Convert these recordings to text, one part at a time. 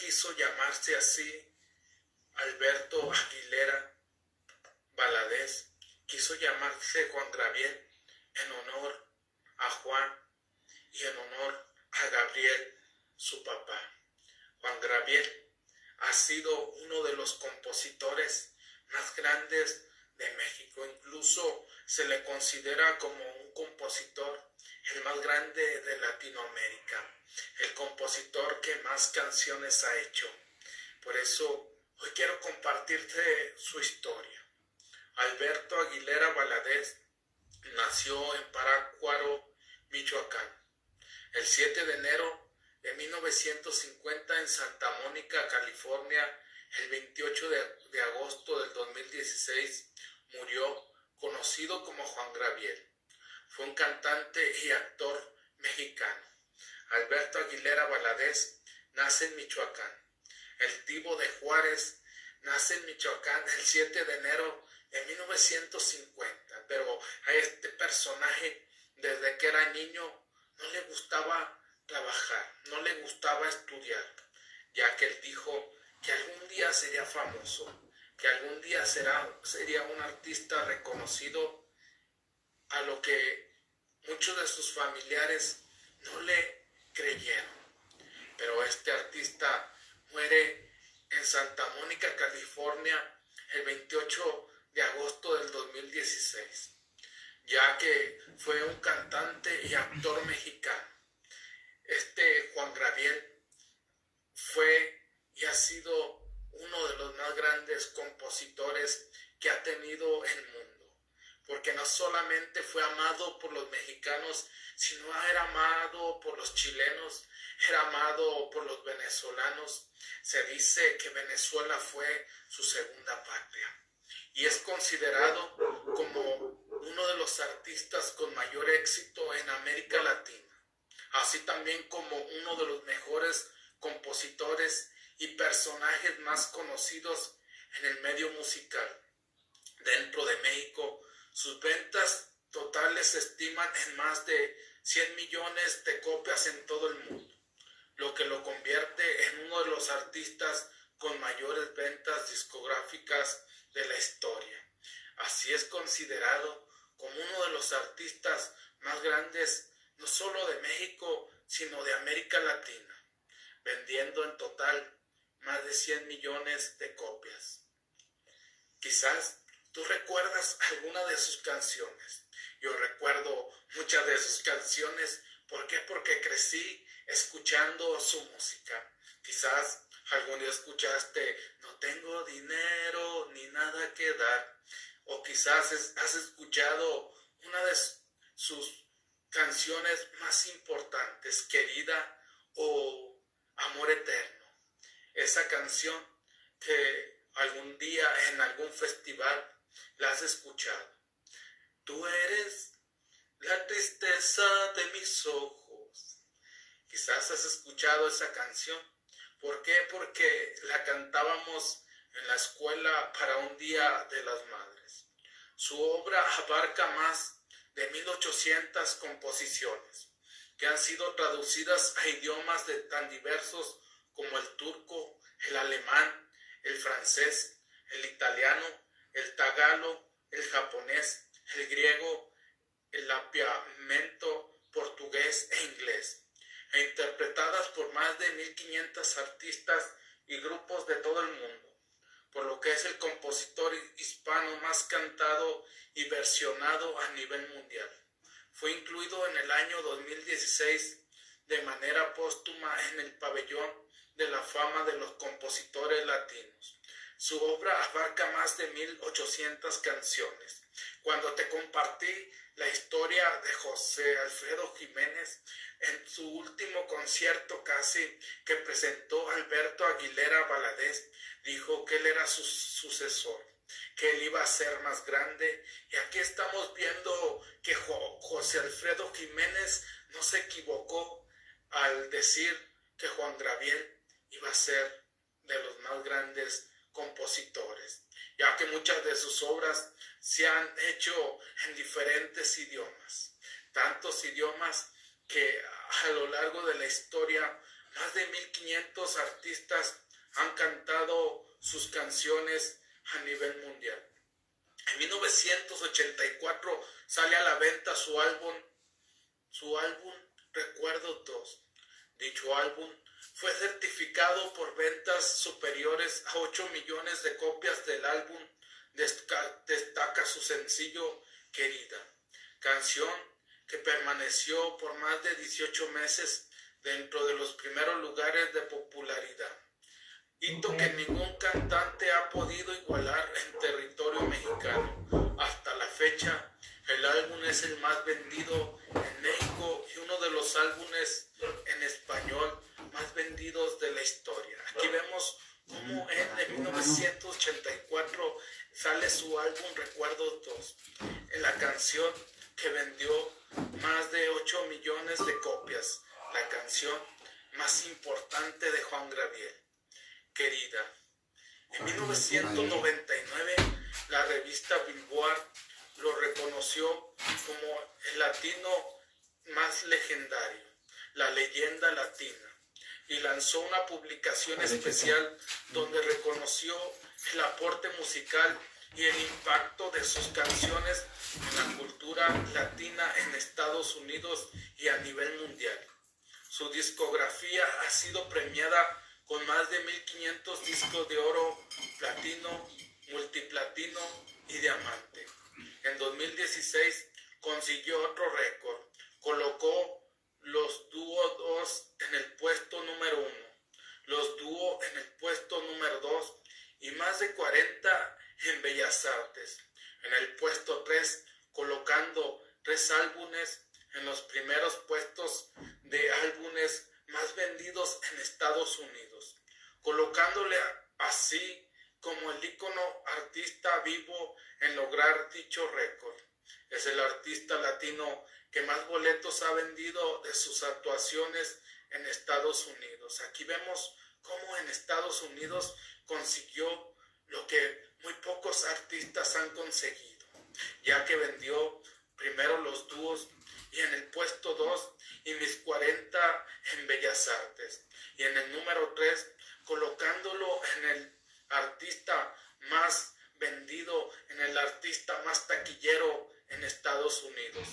quiso llamarse así, Alberto Aguilera Valadez, quiso llamarse Juan Graviel en honor a Juan y en honor a Gabriel, su papá. Juan Graviel ha sido uno de los compositores más grandes de México. Incluso se le considera como un compositor el más grande de Latinoamérica, el compositor que más canciones ha hecho. Por eso hoy quiero compartirte su historia. Alberto Aguilera Valadez nació en Parácuaro, Michoacán, el 7 de enero en 1950 en Santa Mónica, California, el 28 de, agosto del 2016, murió conocido como Juan Graviel. Fue un cantante y actor mexicano. Alberto Aguilera Valadez nace en Michoacán. El Tibo de Juárez nace en Michoacán el 7 de enero de 1950. Pero a este personaje, desde que era niño, no le gustaba trabajar, no le gustaba estudiar, ya que él dijo que algún día sería famoso, que algún día será, sería un artista reconocido, a lo que muchos de sus familiares no le creyeron. Pero este artista muere en Santa Mónica, California, el 28 de agosto del 2016, ya que fue un cantante y actor mexicano este Juan Graviel fue y ha sido uno de los más grandes compositores que ha tenido el mundo, porque no solamente fue amado por los mexicanos, sino era amado por los chilenos, era amado por los venezolanos. Se dice que Venezuela fue su segunda patria y es considerado como uno de los artistas con mayor éxito en América Latina así también como uno de los mejores compositores y personajes más conocidos en el medio musical. Dentro de México, sus ventas totales se estiman en más de 100 millones de copias en todo el mundo, lo que lo convierte en uno de los artistas con mayores ventas discográficas de la historia. Así es considerado como uno de los artistas más grandes no solo de México, sino de América Latina, vendiendo en total más de 100 millones de copias. Quizás tú recuerdas alguna de sus canciones. Yo recuerdo muchas de sus canciones. ¿Por qué? Porque crecí escuchando su música. Quizás algún día escuchaste, no tengo dinero ni nada que dar. O quizás has escuchado una de sus canciones más importantes, querida o amor eterno. Esa canción que algún día en algún festival la has escuchado. Tú eres la tristeza de mis ojos. Quizás has escuchado esa canción. ¿Por qué? Porque la cantábamos en la escuela para un día de las madres. Su obra abarca más de 1800 composiciones que han sido traducidas a idiomas de tan diversos como el turco, el alemán, el francés, el italiano, el tagalo, el japonés, el griego, el apiamento, portugués e inglés, e interpretadas por más de 1500 artistas y grupos de todo el mundo, por lo que es el compositor hispano más cantado y versionado a nivel mundial. Fue incluido en el año 2016 de manera póstuma en el pabellón de la fama de los compositores latinos. Su obra abarca más de 1800 canciones. Cuando te compartí la historia de José Alfredo Jiménez en su último concierto casi que presentó Alberto Aguilera Valadez, dijo que él era su sucesor, que él iba a ser más grande. Y aquí estamos viendo que José Alfredo Jiménez no se equivocó al decir que Juan Graviel iba a ser de los más grandes compositores, ya que muchas de sus obras se han hecho en diferentes idiomas, tantos idiomas que a lo largo de la historia más de 1500 artistas han cantado sus canciones a nivel mundial. En 1984 sale a la venta su álbum, su álbum Recuerdo 2. Dicho álbum fue certificado por ventas superiores a 8 millones de copias del álbum. Destaca su sencillo Querida, canción que permaneció por más de 18 meses dentro de los primeros lugares de popularidad. Hito que ningún cantante ha podido igualar en territorio mexicano. Hasta la fecha, el álbum es el más vendido en México y uno de los álbumes en español más vendidos de la historia. Aquí vemos cómo en 1984 sale su álbum Recuerdo 2, en la canción que vendió más de 8 millones de copias, la canción más importante de Juan Gabriel, Querida. En 1999, la revista Billboard lo reconoció como el latino más legendario, la leyenda latina y lanzó una publicación especial donde reconoció el aporte musical y el impacto de sus canciones en la cultura latina en Estados Unidos y a nivel mundial. Su discografía ha sido premiada con más de 1500 discos de oro, platino, multiplatino y diamante. En 2016 consiguió otro récord. Colocó los dúo 2 en el puesto número 1, los dúo en el puesto número 2 y más de 40 en Bellas Artes. En el puesto 3, colocando tres álbumes en los primeros puestos de álbumes más vendidos en Estados Unidos, colocándole así como el ícono artista vivo en lograr dicho récord. Es el artista latino que más boletos ha vendido de sus actuaciones en Estados Unidos. Aquí vemos cómo en Estados Unidos consiguió lo que muy pocos artistas han conseguido, ya que vendió primero los dúos y en el puesto 2 y mis 40 en Bellas Artes y en el número 3 colocándolo en el artista más vendido, en el artista más taquillero en Estados Unidos.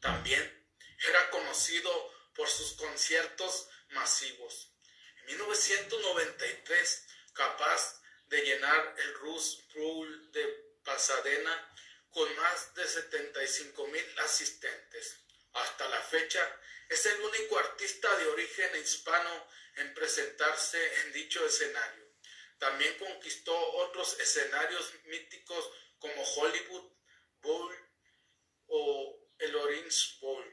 También era conocido por sus conciertos masivos. En 1993, capaz de llenar el Rus Bowl de Pasadena con más de 75 mil asistentes. Hasta la fecha, es el único artista de origen hispano en presentarse en dicho escenario. También conquistó otros escenarios míticos como Hollywood Bowl o el Orange Bowl,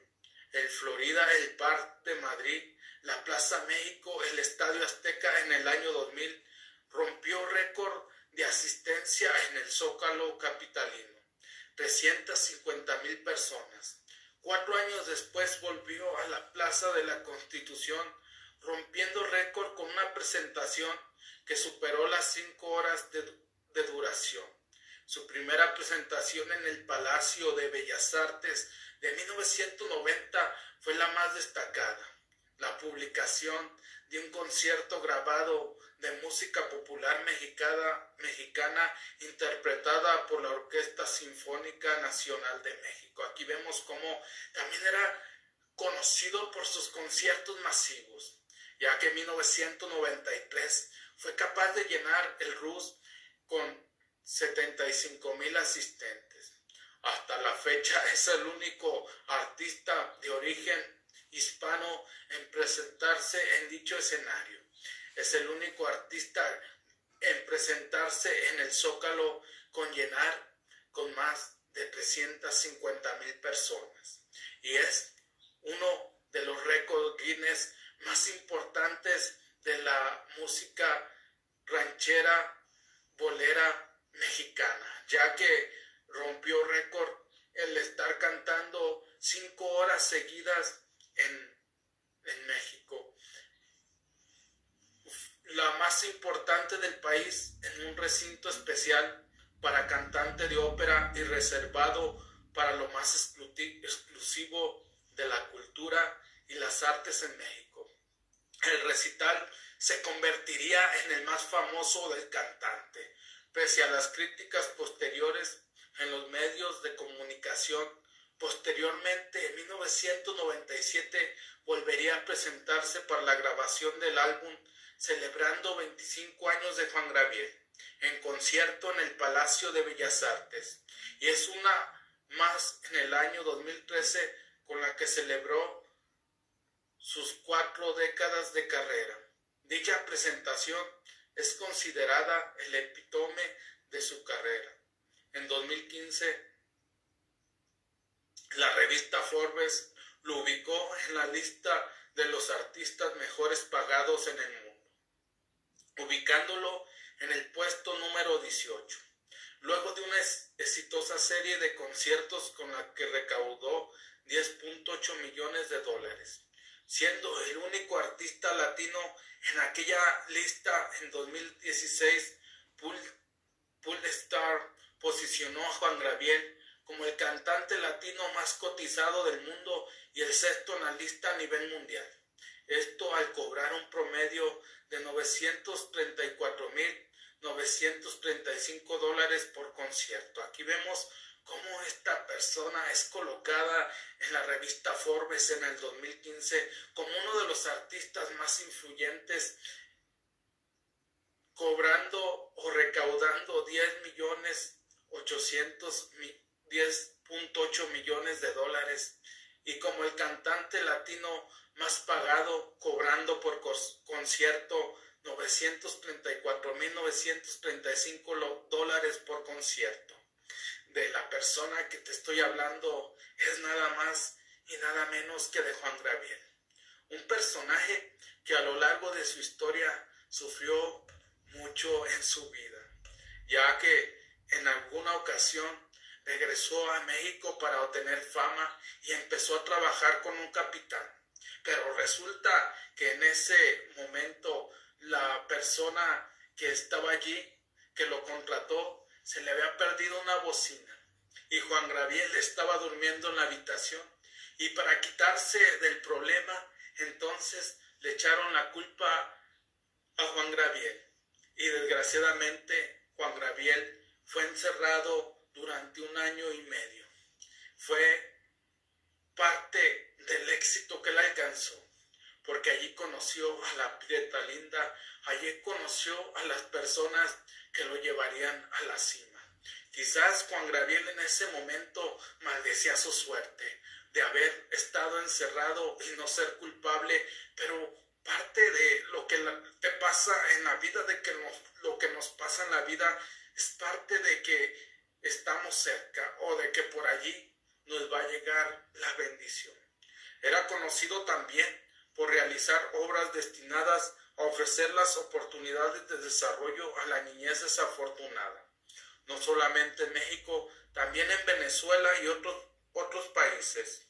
el Florida, el Park de Madrid, la Plaza México, el Estadio Azteca en el año 2000, rompió récord de asistencia en el Zócalo capitalino, 350 mil personas, Cuatro años después volvió a la Plaza de la Constitución, rompiendo récord con una presentación que superó las cinco horas de, de duración. Su primera presentación en el Palacio de Bellas Artes de 1990 fue la más destacada. La publicación de un concierto grabado de música popular mexicana, mexicana interpretada por la Orquesta Sinfónica Nacional de México. Aquí vemos cómo también era conocido por sus conciertos masivos, ya que en 1993 fue capaz de llenar el RUS con 75 mil asistentes. Hasta la fecha es el único artista de origen hispano en presentarse en dicho escenario. Es el único artista en presentarse en el Zócalo con llenar con más de 350 mil personas. Y es uno de los récords Guinness más importantes de la música ranchera, bolera mexicana, ya que rompió récord el estar cantando cinco horas seguidas en, en México. La más importante del país en un recinto especial para cantante de ópera y reservado para lo más exclusivo de la cultura y las artes en México. El recital se convertiría en el más famoso del cantante, pese a las críticas posteriores en los medios de comunicación Posteriormente, en 1997, volvería a presentarse para la grabación del álbum celebrando 25 años de Juan Gabriel, en concierto en el Palacio de Bellas Artes. Y es una más en el año 2013 con la que celebró sus cuatro décadas de carrera. Dicha presentación es considerada el epítome de su carrera. En 2015 la revista Forbes lo ubicó en la lista de los artistas mejores pagados en el mundo, ubicándolo en el puesto número 18. Luego de una exitosa serie de conciertos con la que recaudó 10.8 millones de dólares, siendo el único artista latino en aquella lista en 2016, Pool, Star posicionó a Juan Gabriel como el cantante latino más cotizado del mundo y el sexto en la lista a nivel mundial. Esto al cobrar un promedio de 934.935 dólares por concierto. Aquí vemos cómo esta persona es colocada en la revista Forbes en el 2015 como uno de los artistas más influyentes cobrando o recaudando 10 millones 800 mil 10.8 millones de dólares y como el cantante latino más pagado cobrando por concierto 934.935 dólares por concierto. De la persona que te estoy hablando es nada más y nada menos que de Juan Gabriel. Un personaje que a lo largo de su historia sufrió mucho en su vida, ya que en alguna ocasión regresó a México para obtener fama y empezó a trabajar con un capitán. Pero resulta que en ese momento la persona que estaba allí, que lo contrató, se le había perdido una bocina y Juan Gabriel estaba durmiendo en la habitación y para quitarse del problema, entonces le echaron la culpa a Juan Gabriel y desgraciadamente Juan Gabriel fue encerrado durante un año y medio. Fue parte del éxito que él alcanzó, porque allí conoció a la Prieta Linda, allí conoció a las personas que lo llevarían a la cima. Quizás Juan Gabriel en ese momento maldecía su suerte de haber estado encerrado y no ser culpable, pero parte de lo que te pasa en la vida, de que lo que nos pasa en la vida, es parte de que estamos cerca o de que por allí nos va a llegar la bendición. Era conocido también por realizar obras destinadas ofrecer las oportunidades de desarrollo a la niñez desafortunada, no solamente en México, también en Venezuela y otros, otros países.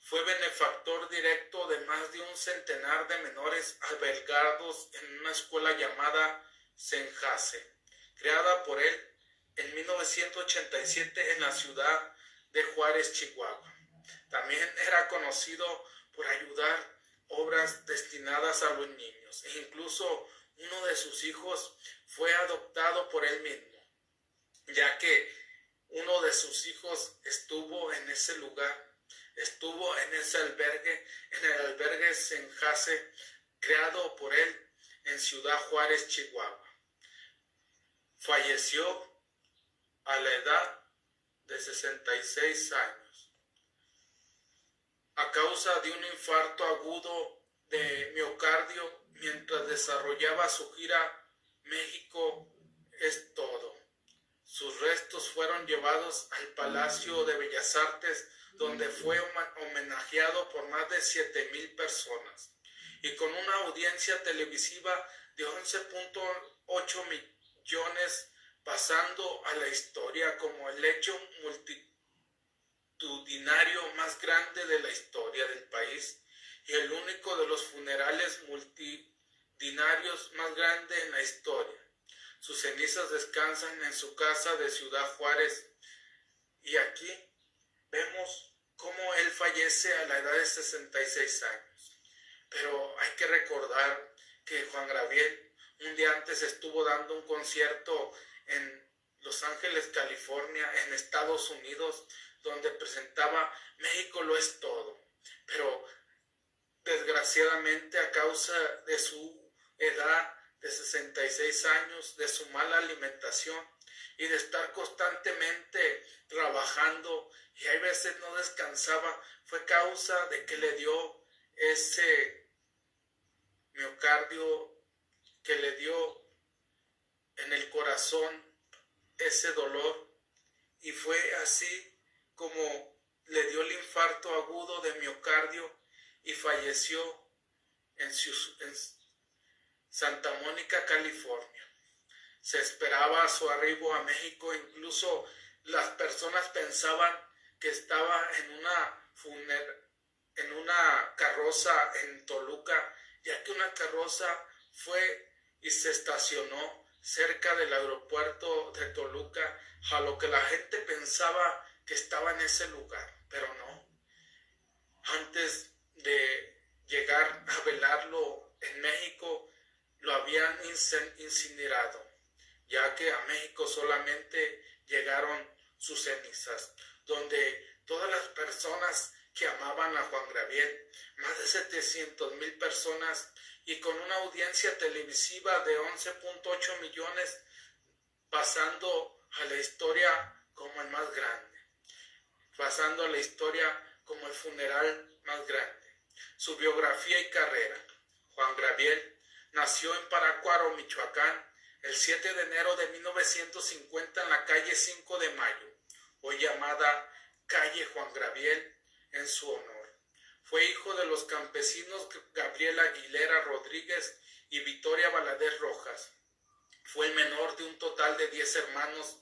Fue benefactor directo de más de un centenar de menores albergados en una escuela llamada Senjase, creada por él en 1987 en la ciudad de Juárez, Chihuahua. También era conocido por ayudar obras destinadas a los niños e incluso uno de sus hijos fue adoptado por él mismo, ya que uno de sus hijos estuvo en ese lugar, estuvo en ese albergue, en el albergue Senjase, creado por él en Ciudad Juárez, Chihuahua. Falleció a la edad de 66 años a causa de un infarto agudo de miocardio mientras desarrollaba su gira México es todo. Sus restos fueron llevados al Palacio de Bellas Artes, donde fue homenajeado por más de siete mil personas y con una audiencia televisiva de 11.8 millones, pasando a la historia como el hecho multitudinario más grande de la historia del país y el único de los funerales multitudinarios más grande en la historia. Sus cenizas descansan en su casa de Ciudad Juárez y aquí vemos cómo él fallece a la edad de 66 años. Pero hay que recordar que Juan Gabriel un día antes estuvo dando un concierto en Los Ángeles, California, en Estados Unidos, donde presentaba México lo es todo. Pero desgraciadamente a causa de su edad de 66 años, de su mala alimentación y de estar constantemente trabajando y hay veces no descansaba, fue causa de que le dio ese miocardio, que le dio en el corazón ese dolor y fue así como le dio el infarto agudo de miocardio y falleció en, Santa Mónica, California. Se esperaba su arribo a México, incluso las personas pensaban que estaba en una en una carroza en Toluca, ya que una carroza fue y se estacionó cerca del aeropuerto de Toluca, a lo que la gente pensaba estaba en ese lugar, pero no. Antes de llegar a velarlo en México, lo habían incinerado, ya que a México solamente llegaron sus cenizas, donde todas las personas que amaban a Juan Gabriel, más de 700 mil personas, y con una audiencia televisiva de 11.8 millones, pasando a la historia como el más grande, pasando a la historia como el funeral más grande. Su biografía y carrera. Juan Gabriel nació en Paracuaro, Michoacán, el 7 de enero de 1950 en la calle 5 de Mayo, hoy llamada calle Juan Gabriel en su honor. Fue hijo de los campesinos Gabriel Aguilera Rodríguez y Victoria Valadez Rojas. Fue el menor de un total de 10 hermanos.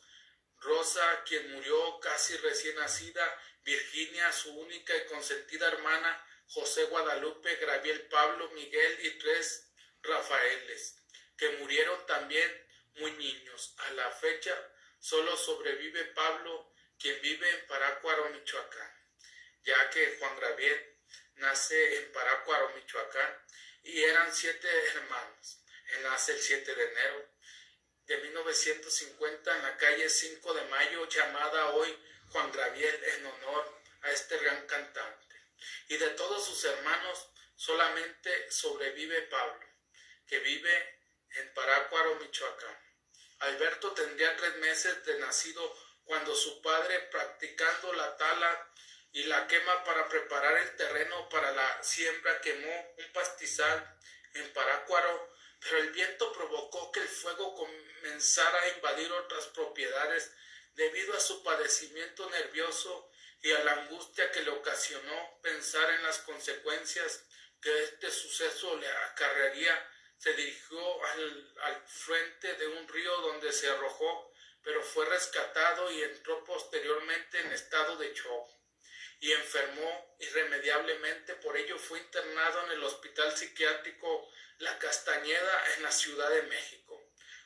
Rosa, quien murió casi recién nacida, Virginia, su única y consentida hermana, José Guadalupe, Gabriel Pablo, Miguel y tres Rafaeles, que murieron también muy niños. A la fecha solo sobrevive Pablo, quien vive en Parácuaro, Michoacán, ya que Juan Gabriel nace en Parácuaro, Michoacán, y eran siete hermanos. Él nace el 7 de enero de 1950 en la calle 5 de Mayo, llamada hoy Juan Gabriel en honor a este gran cantante y de todos sus hermanos solamente sobrevive Pablo, que vive en Parácuaro, Michoacán. Alberto tendría tres meses de nacido cuando su padre, practicando la tala y la quema para preparar el terreno para la siembra, quemó un pastizal en Parácuaro, pero el viento provocó que el fuego comenzara a invadir otras propiedades debido a su padecimiento nervioso y a la angustia que le ocasionó pensar en las consecuencias que este suceso le acarrearía, se dirigió al, frente de un río donde se arrojó, pero fue rescatado y entró posteriormente en estado de shock. y enfermó irremediablemente. Por ello fue internado en el Hospital Psiquiátrico La Castañeda en la Ciudad de México.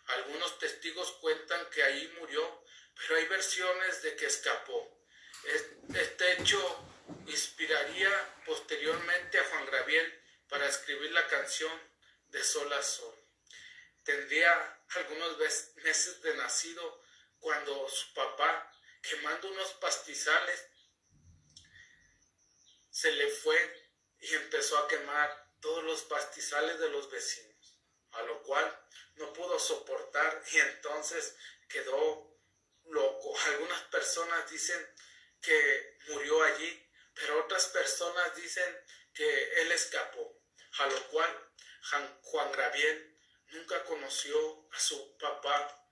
Algunos testigos cuentan que ahí murió, pero hay versiones de que escapó. Este hecho inspiraría posteriormente a Juan Gabriel para escribir la canción de Sol a Sol. Tendría algunos meses de nacido cuando su papá, quemando unos pastizales, se le fue y empezó a quemar todos los pastizales de los vecinos, a lo cual no pudo soportar y entonces quedó loco. Algunas personas dicen que murió allí, pero otras personas dicen que él escapó, a lo cual Juan Gabriel nunca conoció a su papá,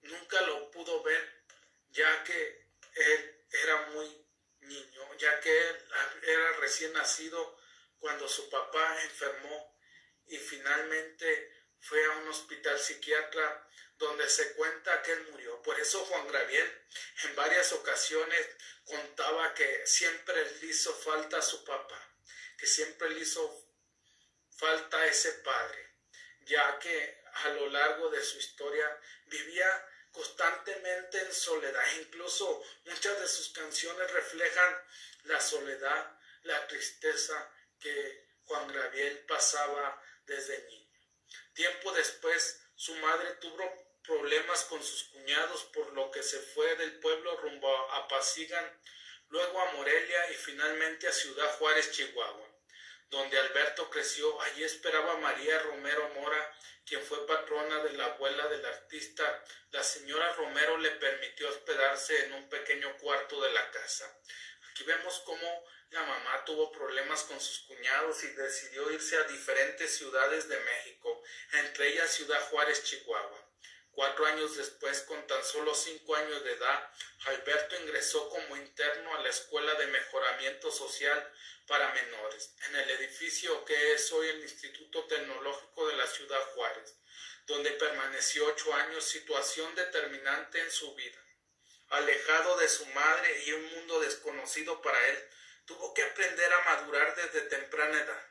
nunca lo pudo ver, ya que él era muy niño, ya que él era recién nacido cuando su papá enfermó y finalmente fue a un hospital psiquiatra donde se cuenta que él murió. Por eso Juan Gabriel en varias ocasiones contaba que siempre le hizo falta a su papá, que siempre le hizo falta a ese padre, ya que a lo largo de su historia vivía constantemente en soledad. Incluso muchas de sus canciones reflejan la soledad, la tristeza que Juan Gabriel pasaba desde niño. Tiempo después, su madre tuvo problemas con sus cuñados, por lo que se fue del pueblo rumbo a Pasigan, luego a Morelia y finalmente a Ciudad Juárez, Chihuahua, donde Alberto creció. Allí esperaba María Romero Mora, quien fue patrona de la abuela del artista. La señora Romero le permitió hospedarse en un pequeño cuarto de la casa. Aquí vemos cómo la mamá tuvo problemas con sus cuñados y decidió irse a diferentes ciudades de México, entre ellas Ciudad Juárez, Chihuahua. Cuatro años después, con tan solo cinco años de edad, Alberto ingresó como interno a la Escuela de Mejoramiento Social para Menores, en el edificio que es hoy el Instituto Tecnológico de la Ciudad Juárez, donde permaneció ocho años, situación determinante en su vida. Alejado de su madre y un mundo desconocido para él, tuvo que aprender a madurar desde temprana edad.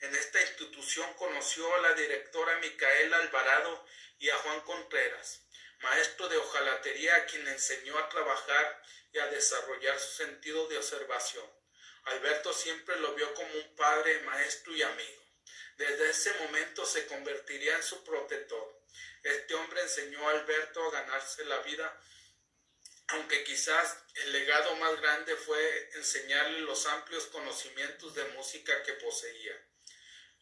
En esta institución conoció a la directora Micaela Alvarado y a Juan Contreras, maestro de hojalatería a quien enseñó a trabajar y a desarrollar su sentido de observación. Alberto siempre lo vio como un padre, maestro y amigo. Desde ese momento se convertiría en su protector. Este hombre enseñó a Alberto a ganarse la vida, aunque quizás el legado más grande fue enseñarle los amplios conocimientos de música que poseía,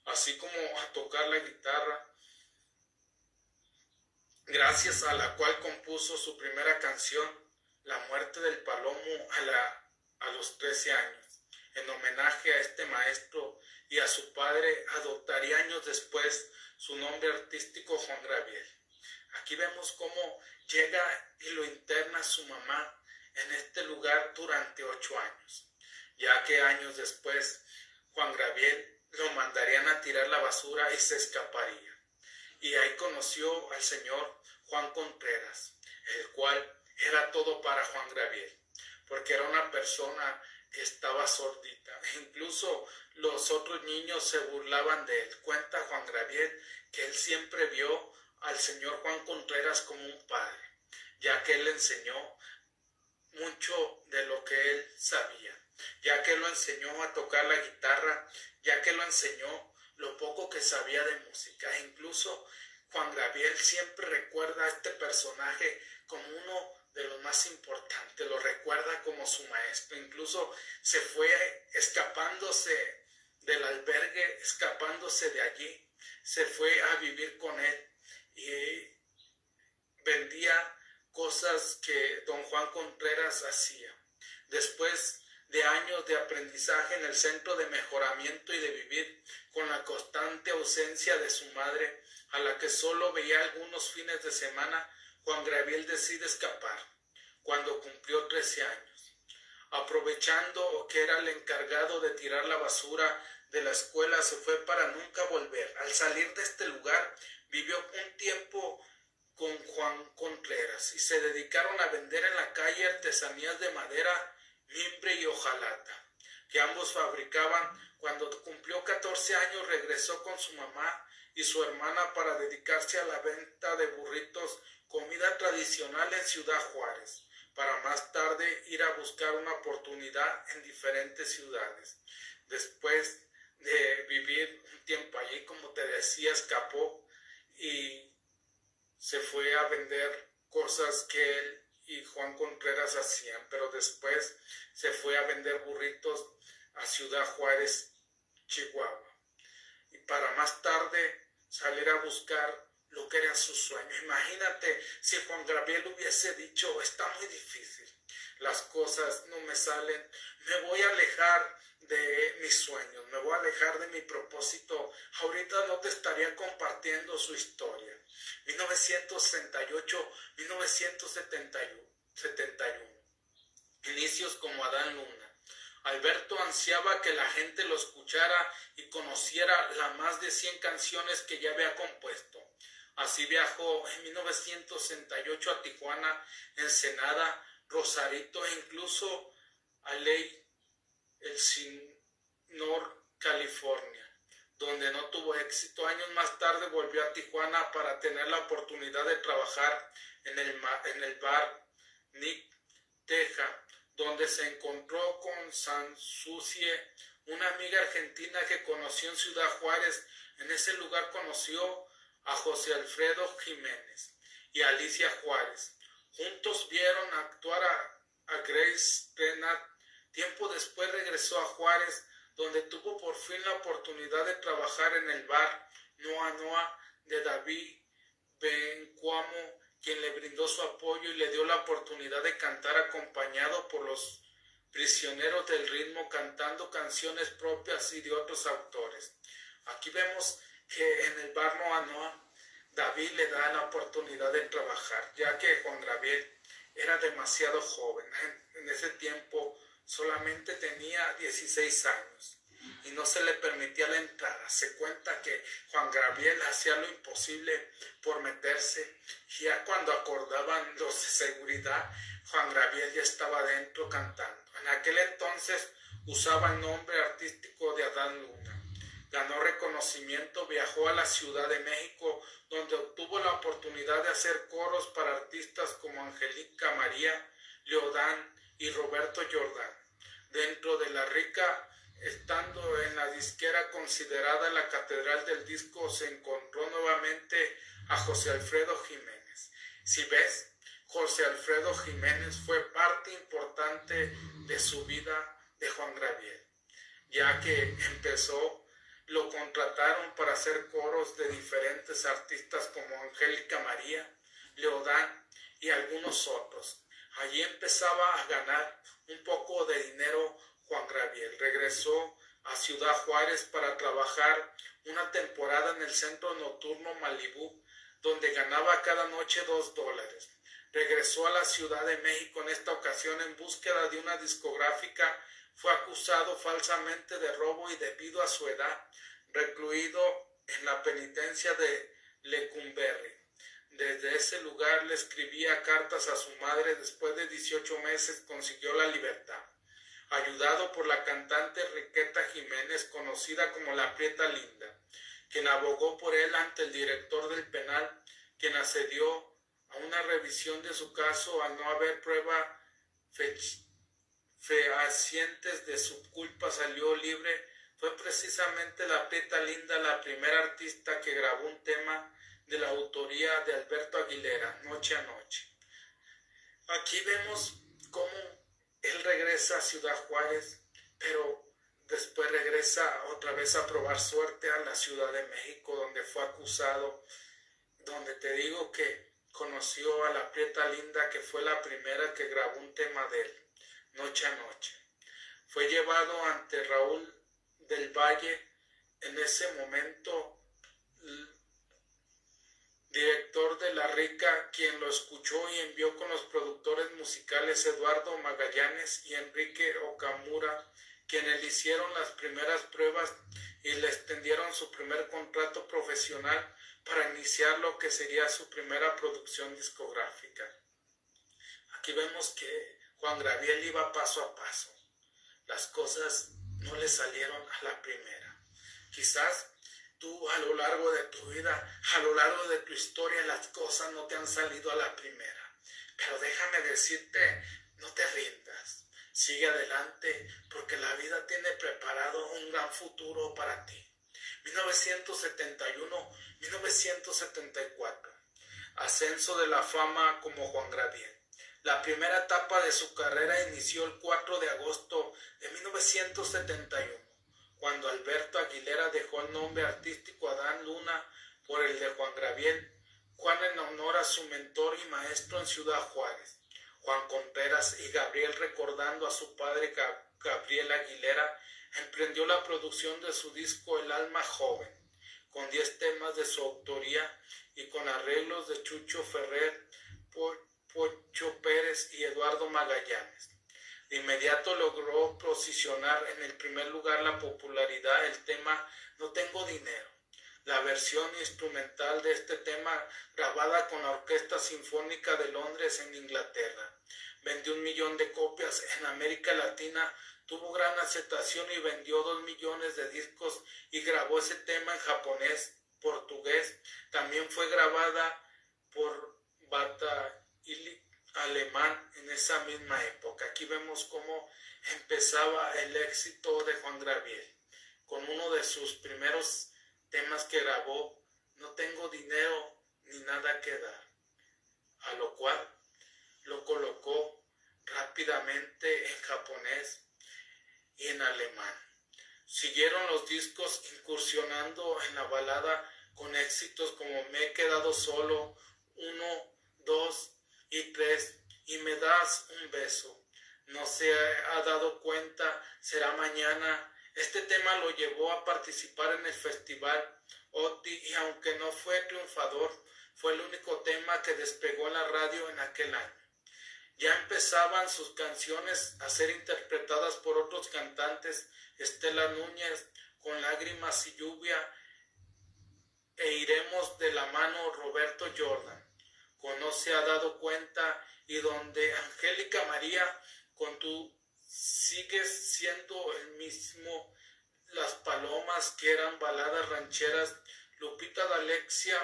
así como a tocar la guitarra, gracias a la cual compuso su primera canción, La muerte del palomo, a, la, a los 13 años. En homenaje a este maestro y a su padre, adoptaría años después su nombre artístico Juan Gabriel. Aquí vemos cómo llega y lo interna su mamá en este lugar durante ocho años, ya que años después Juan Gabriel lo mandarían a tirar la basura y se escaparía y ahí conoció al señor Juan Contreras, el cual era todo para Juan Gabriel, porque era una persona que estaba sordita. Incluso los otros niños se burlaban de él. Cuenta Juan Gabriel que él siempre vio al señor Juan Contreras como un padre, ya que él enseñó mucho de lo que él sabía, ya que lo enseñó a tocar la guitarra, ya que lo enseñó lo poco que sabía de música. E incluso Juan Gabriel siempre recuerda a este personaje como uno de los más importantes, lo recuerda como su maestro. Incluso se fue escapándose del albergue, escapándose de allí, se fue a vivir con él y vendía cosas que don Juan Contreras hacía. Después de años de aprendizaje en el centro de mejoramiento y de vivir con la constante ausencia de su madre, a la que solo veía algunos fines de semana, Juan Gabriel decide escapar cuando cumplió 13 años. Aprovechando que era el encargado de tirar la basura de la escuela, se fue para nunca volver. Al salir de este lugar, vivió un tiempo con Juan Contreras y se dedicaron a vender en la calle artesanías de madera mimbre y hojalata, que ambos fabricaban. Cuando cumplió 14 años regresó con su mamá y su hermana para dedicarse a la venta de burritos, comida tradicional en Ciudad Juárez, para más tarde ir a buscar una oportunidad en diferentes ciudades. Después de vivir un tiempo allí, como te decía, escapó y se fue a vender cosas que él y Juan Contreras hacían, pero después se fue a vender burritos a Ciudad Juárez, Chihuahua. Y para más tarde salir a buscar lo que era su sueño. Imagínate si Juan Gabriel hubiese dicho, está muy difícil, las cosas no me salen, me voy a alejar de mis sueños, me voy a alejar de mi propósito. Ahorita no te estaría compartiendo su historia. 1968, 1971. Inicios como Adán Luna. Alberto ansiaba que la gente lo escuchara y conociera las más de 100 canciones que ya había compueto. Así viajó en 1968 a Tijuana, Ensenada, Rosarito e incluso a Ley, el Sinor, California, donde no tuvo éxito. Años más tarde volvió a Tijuana para tener la oportunidad de trabajar en el, en el bar Nick Teja, donde se encontró con Sansucie, una amiga argentina que conoció en Ciudad Juárez. En ese lugar conoció a José Alfredo Jiménez y Alicia Juárez. Juntos vieron actuar a, Grace Renat. Tiempo después regresó a Juárez, donde tuvo por fin la oportunidad de trabajar en el bar Noa Noa de David Bencuamo quien le brindó su apoyo y le dio la oportunidad de cantar acompañado por los prisioneros del ritmo cantando canciones propias y de otros autores. Aquí vemos que en el bar Noa David le da la oportunidad de trabajar, ya que Juan Gabriel era demasiado joven. En ese tiempo solamente tenía 16 años y no se le permitía la entrada. Se cuenta que Juan Gabriel hacía lo imposible por meterse. Ya cuando acordaban los de seguridad, Juan Gabriel ya estaba dentro cantando. En aquel entonces usaba el nombre artístico de Adán Luna. Ganó reconocimiento, viajó a la Ciudad de México, donde obtuvo la oportunidad de hacer coros para artistas como Angélica María, Leodán y Roberto Jordán. Dentro de la rica estando en la disquera considerada la catedral del disco, se encontró nuevamente a José Alfredo Jiménez. Si ves, José Alfredo Jiménez fue parte importante de su vida de Juan Gabriel, ya que empezó, lo contrataron para hacer coros de diferentes artistas como Angélica María, Leodán y algunos otros. Allí empezaba a ganar un poco de dinero Juan Gabriel. Regresó a Ciudad Juárez para trabajar una temporada en el centro nocturno Malibú, donde ganaba cada noche dos dólares. Regresó a la Ciudad de México en esta ocasión en búsqueda de una discográfica. Fue acusado falsamente de robo y debido a su edad, recluido en la penitencia de Lecumberri. Desde ese lugar le escribía cartas a su madre. Después de 18 meses consiguió la libertad ayudado por la cantante Riqueta Jiménez, conocida como la Prieta Linda, quien abogó por él ante el director del penal, quien accedió a una revisión de su caso al no haber prueba fehacientes de su culpa, salió libre. Fue precisamente la Prieta Linda la primera artista que grabó un tema de la autoría de Alberto Aguilera, Noche a Noche. Aquí vemos cómo él regresa a Ciudad Juárez, pero después regresa otra vez a probar suerte a la Ciudad de México, donde fue acusado, donde te digo que conoció a la Prieta Linda, que fue la primera que grabó un tema de él, Noche a Noche. Fue llevado ante Raúl del Valle, en ese momento director de La Rica, quien lo escuchó y envió con los productores musicales Eduardo Magallanes y Enrique Okamura, quienes le hicieron las primeras pruebas y le extendieron su primer contrato profesional para iniciar lo que sería su primera producción discográfica. Aquí vemos que Juan Gabriel iba paso a paso. Las cosas no le salieron a la primera. Quizás tú a lo largo de tu vida, a lo largo de tu historia, las cosas no te han salido a la primera. Pero déjame decirte, no te rindas. Sigue adelante porque la vida tiene preparado un gran futuro para ti. 1971, 1974. Ascenso de la fama como Juan Gabriel. La primera etapa de su carrera inició el 4 de agosto de 1971, cuando Alberto Aguilera dejó el nombre artístico Adán Luna por el de Juan Gabriel, Juan en honor a su mentor y maestro en Ciudad Juárez. Juan Contreras y Gabriel recordando a su padre Gabriel Aguilera, emprendió la producción de su disco El alma joven, con 10 temas de su autoría y con arreglos de Chucho Ferrer, Pocho Pérez y Eduardo Magallanes. De inmediato logró posicionar en el primer lugar la popularidad el tema No tengo dinero. La versión instrumental de este tema grabada con la Orquesta Sinfónica de Londres en Inglaterra. Vendió un millón de copias en América Latina, tuvo gran aceptación y vendió dos millones de discos y grabó ese tema en japonés, portugués. También fue grabada por Bata alemán en esa misma época. Aquí vemos cómo empezaba el éxito de Juan Gabriel con uno de sus primeros temas que grabó, No tengo dinero ni nada que dar, a lo cual lo colocó rápidamente en japonés y en alemán. Siguieron los discos incursionando en la balada con éxitos como Me he quedado solo, uno, dos, y tres, y me das un beso. No se ha dado cuenta, será mañana. Este tema lo llevó a participar en el festival OTI y aunque no fue triunfador, fue el único tema que despegó la radio en aquel año. Ya empezaban sus canciones a ser interpretadas por otros cantantes, Estela Núñez con Lágrimas y Lluvia, e iremos de la mano Roberto Jordan no se ha dado cuenta y donde Angélica María con tú sigues siendo el mismo las palomas que eran baladas rancheras Lupita D'Alexia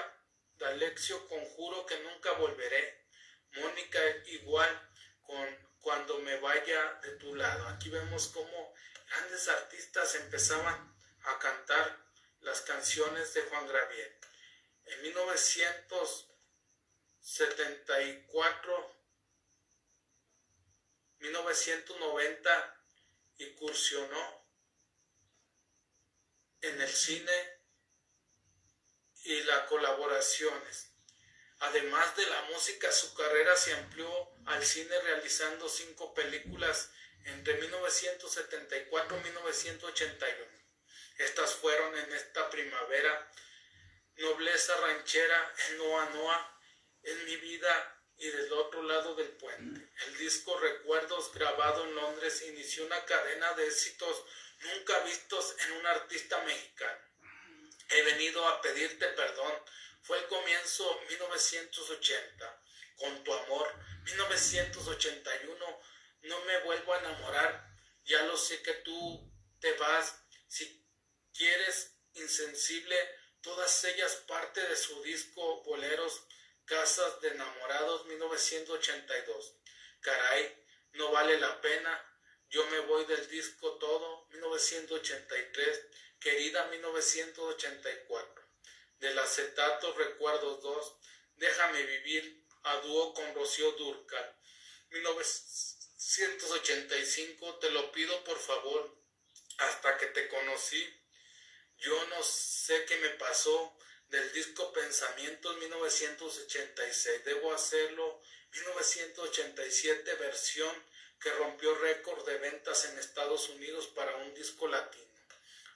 D'Alexio conjuro que nunca volveré. Mónica igual con cuando me vaya de tu lado. Aquí vemos cómo grandes artistas empezaban a cantar las canciones de Juan Gravier. En 1900 74, 1990 incursionó en el cine y las colaboraciones. Además de la música, su carrera se amplió al cine realizando cinco películas entre 1974 y 1981. Estas fueron en esta primavera Nobleza Ranchera Noa Noa, en mi vida y del otro lado del puente. El disco Recuerdos grabado en Londres inició una cadena de éxitos nunca vistos en un artista mexicano. He venido a pedirte perdón. Fue el comienzo 1980. Con tu amor 1981. No me vuelvo a enamorar. Ya lo sé que tú te vas. Si quieres insensible, todas ellas parte de su disco Boleros Casas de Enamorados 1982. Caray, no vale la pena. Yo me voy del disco todo 1983. Querida 1984. Del acetato Recuerdos 2. Déjame vivir a dúo con Rocío Durcal. 1985. Te lo pido por favor. Hasta que te conocí. Yo no sé qué me pasó del disco Pensamientos 1986. Debo hacerlo 1987 versión que rompió récord de ventas en Estados Unidos para un disco latino.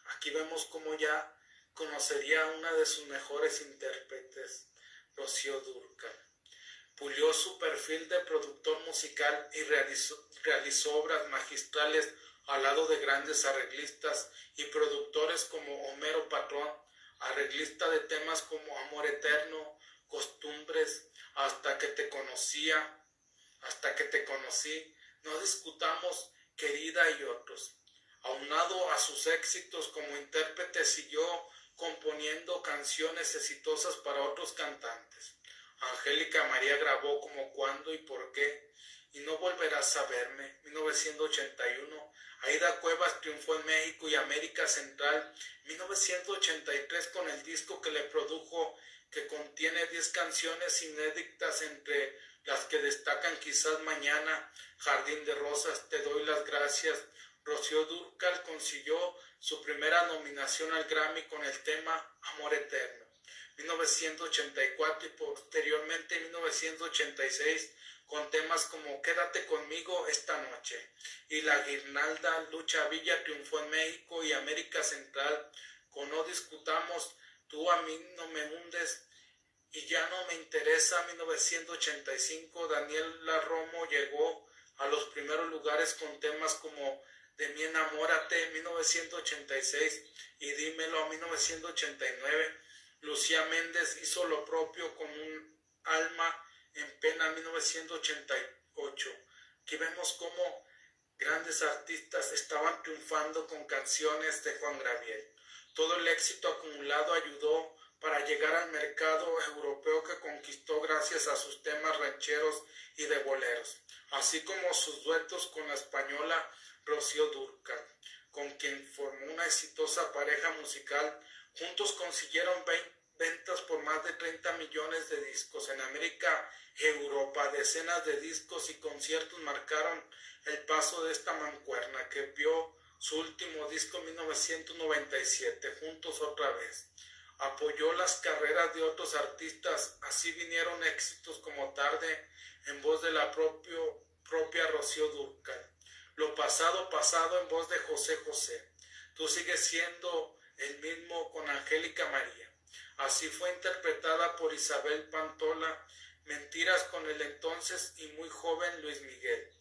Aquí vemos cómo ya conocería una de sus mejores intérpretes, Rocío Durcal. Pulió su perfil de productor musical y realizó, realizó obras magistrales al lado de grandes arreglistas y productores como Homero Patrón, arreglista de temas como amor eterno, costumbres, hasta que te conocía, hasta que te conocí, No discutamos querida y otros. Aunado a sus éxitos como intérprete, siguió componiendo canciones exitosas para otros cantantes. Angélica María grabó como cuándo y por qué, y no volverás a verme, 1981. Aida Cuevas triunfó en México y América Central, 1983 con el disco que le produjo que contiene 10 canciones inéditas entre las que destacan quizás mañana, Jardín de Rosas, Te doy las gracias. Rocío Durcal consiguió su primera nominación al Grammy con el tema Amor Eterno. 1984 y posteriormente 1986 con temas como Quédate conmigo esta noche y La Guirnalda Lucha Villa triunfó en México y América Central con No Discutamos, Tú a mí no me hundes y ya no me interesa 1985 Daniela Romo llegó a los primeros lugares con temas como De mi enamórate 1986 y Dímelo 1989 Lucía Méndez hizo lo propio con un alma en pena 1988. Aquí vemos cómo grandes artistas estaban triunfando con canciones de Juan Gabriel. Todo el éxito acumulado ayudó para llegar al mercado europeo que conquistó gracias a sus temas rancheros y de boleros, así como sus duetos con la española Rocío Durcal, con quien formó una exitosa pareja musical. Juntos consiguieron 20 ventas por más de 30 millones de discos. En América Europa, decenas de discos y conciertos marcaron el paso de esta mancuerna que vio su último disco en 1997, Juntos otra vez. Apoyó las carreras de otros artistas, así vinieron éxitos como Tarde en voz de la propio, propia Rocío Durcal. Lo pasado pasado en voz de José José. Tú sigues siendo el mismo con Angélica María. Así fue interpretada por Isabel Pantola, Mentiras con el entonces y muy joven Luis Miguel.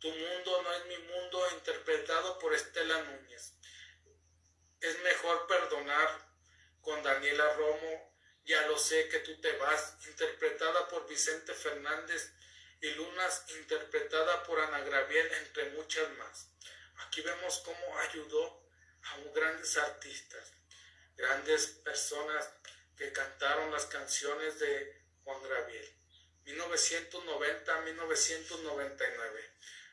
Tu mundo no es mi mundo, interpretado por Estela Núñez. Es mejor perdonar con Daniela Romo, Ya lo sé que tú te vas, interpretada por Vicente Fernández y Lunas, interpretada por Ana Graviel, entre muchas más. Aquí vemos cómo ayudó a grandes artistas, grandes personas que cantaron las canciones de Juan Gabriel. 1990-1999,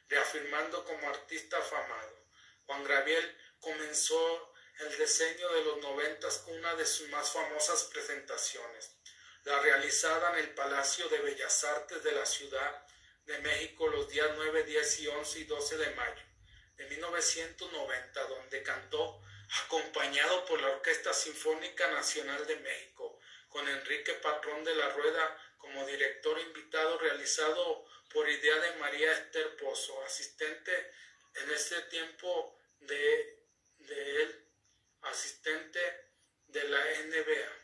reafirmando como artista afamado. Juan Gabriel comenzó el diseño de los noventas con una de sus más famosas presentaciones, la realizada en el Palacio de Bellas Artes de la Ciudad de México los días 9, 10 y 11 y 12 de mayo de 1990, donde cantó acompañado por la Orquesta Sinfónica Nacional de México, con Enrique Patrón de la Rueda como director invitado realizado por idea de María Esther Pozo, asistente en ese tiempo de, de él, asistente de la NBA.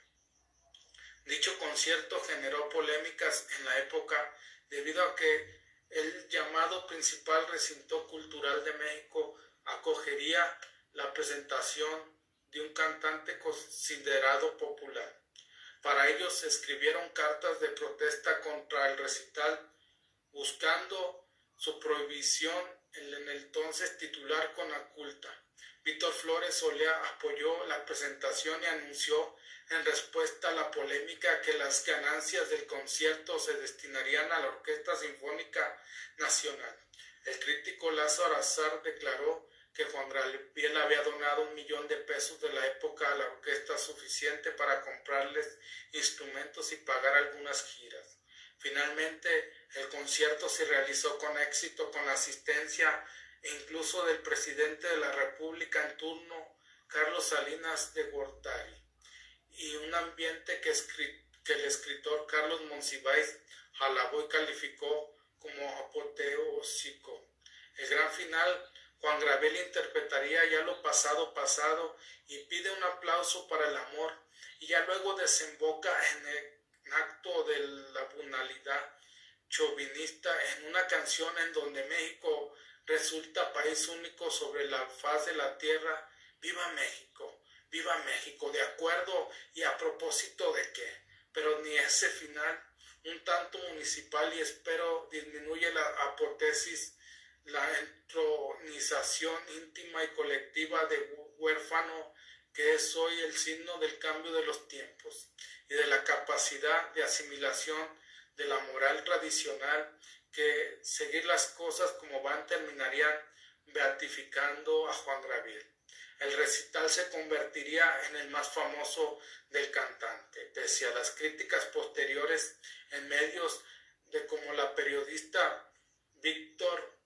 Dicho concierto generó polémicas en la época debido a que el llamado principal recinto cultural de México acogería la presentación de un cantante considerado popular. Para ellos se escribieron cartas de protesta contra el recital, buscando su prohibición en el entonces titular con culta. Víctor Flores Solea apoyó la presentación y anunció en respuesta a la polémica que las ganancias del concierto se destinarían a la Orquesta Sinfónica Nacional. El crítico Lázaro Azar declaró que Juan Gabriel había donado un millón de pesos de la época a la orquesta suficiente para comprarles instrumentos y pagar algunas giras. Finalmente, el concierto se realizó con éxito con la asistencia incluso del presidente de la República en turno, Carlos Salinas de Gortari, y un ambiente que, el escritor Carlos Monsiváis alabó y calificó como apoteósico. El gran final Juan Gravel interpretaría ya lo pasado pasado y pide un aplauso para el amor y ya luego desemboca en el acto de la bunalidad chauvinista en una canción en donde México resulta país único sobre la faz de la tierra. Viva México, viva México, de acuerdo y a propósito de qué, pero ni ese final, un tanto municipal y espero disminuye la apotesis la entronización íntima y colectiva de huérfano que es hoy el signo del cambio de los tiempos y de la capacidad de asimilación de la moral tradicional que seguir las cosas como van terminarían beatificando a Juan Graviel. El recital se convertiría en el más famoso del cantante, pese a las críticas posteriores en medios de como la periodista Víctor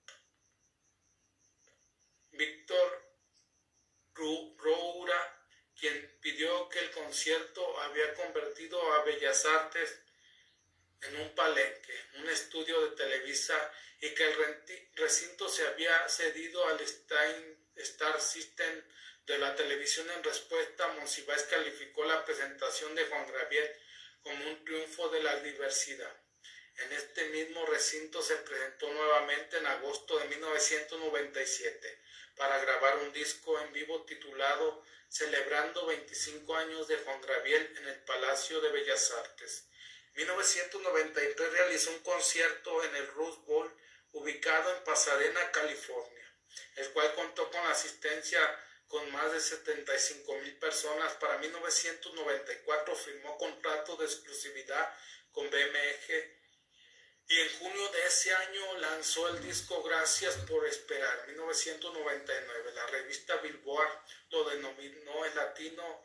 Víctor Roura, quien pidió que el concierto había convertido a Bellas Artes en un palenque, un estudio de Televisa y que el recinto se había cedido al Star System de la televisión en respuesta, Monsiváis calificó la presentación de Juan Gravier como un triunfo de la diversidad. En este mismo recinto se presentó nuevamente en agosto de 1997 para grabar un disco en vivo titulado Celebrando 25 años de Juan Graviel en el Palacio de Bellas Artes. 1993 realizó un concierto en el Rose Bowl ubicado en Pasadena, California, el cual contó con asistencia con más de 75 mil personas. Para 1994 firmó contrato de exclusividad con BMG y en junio de ese año lanzó el disco Gracias por Esperar, 1999. La revista Billboard lo denominó el latino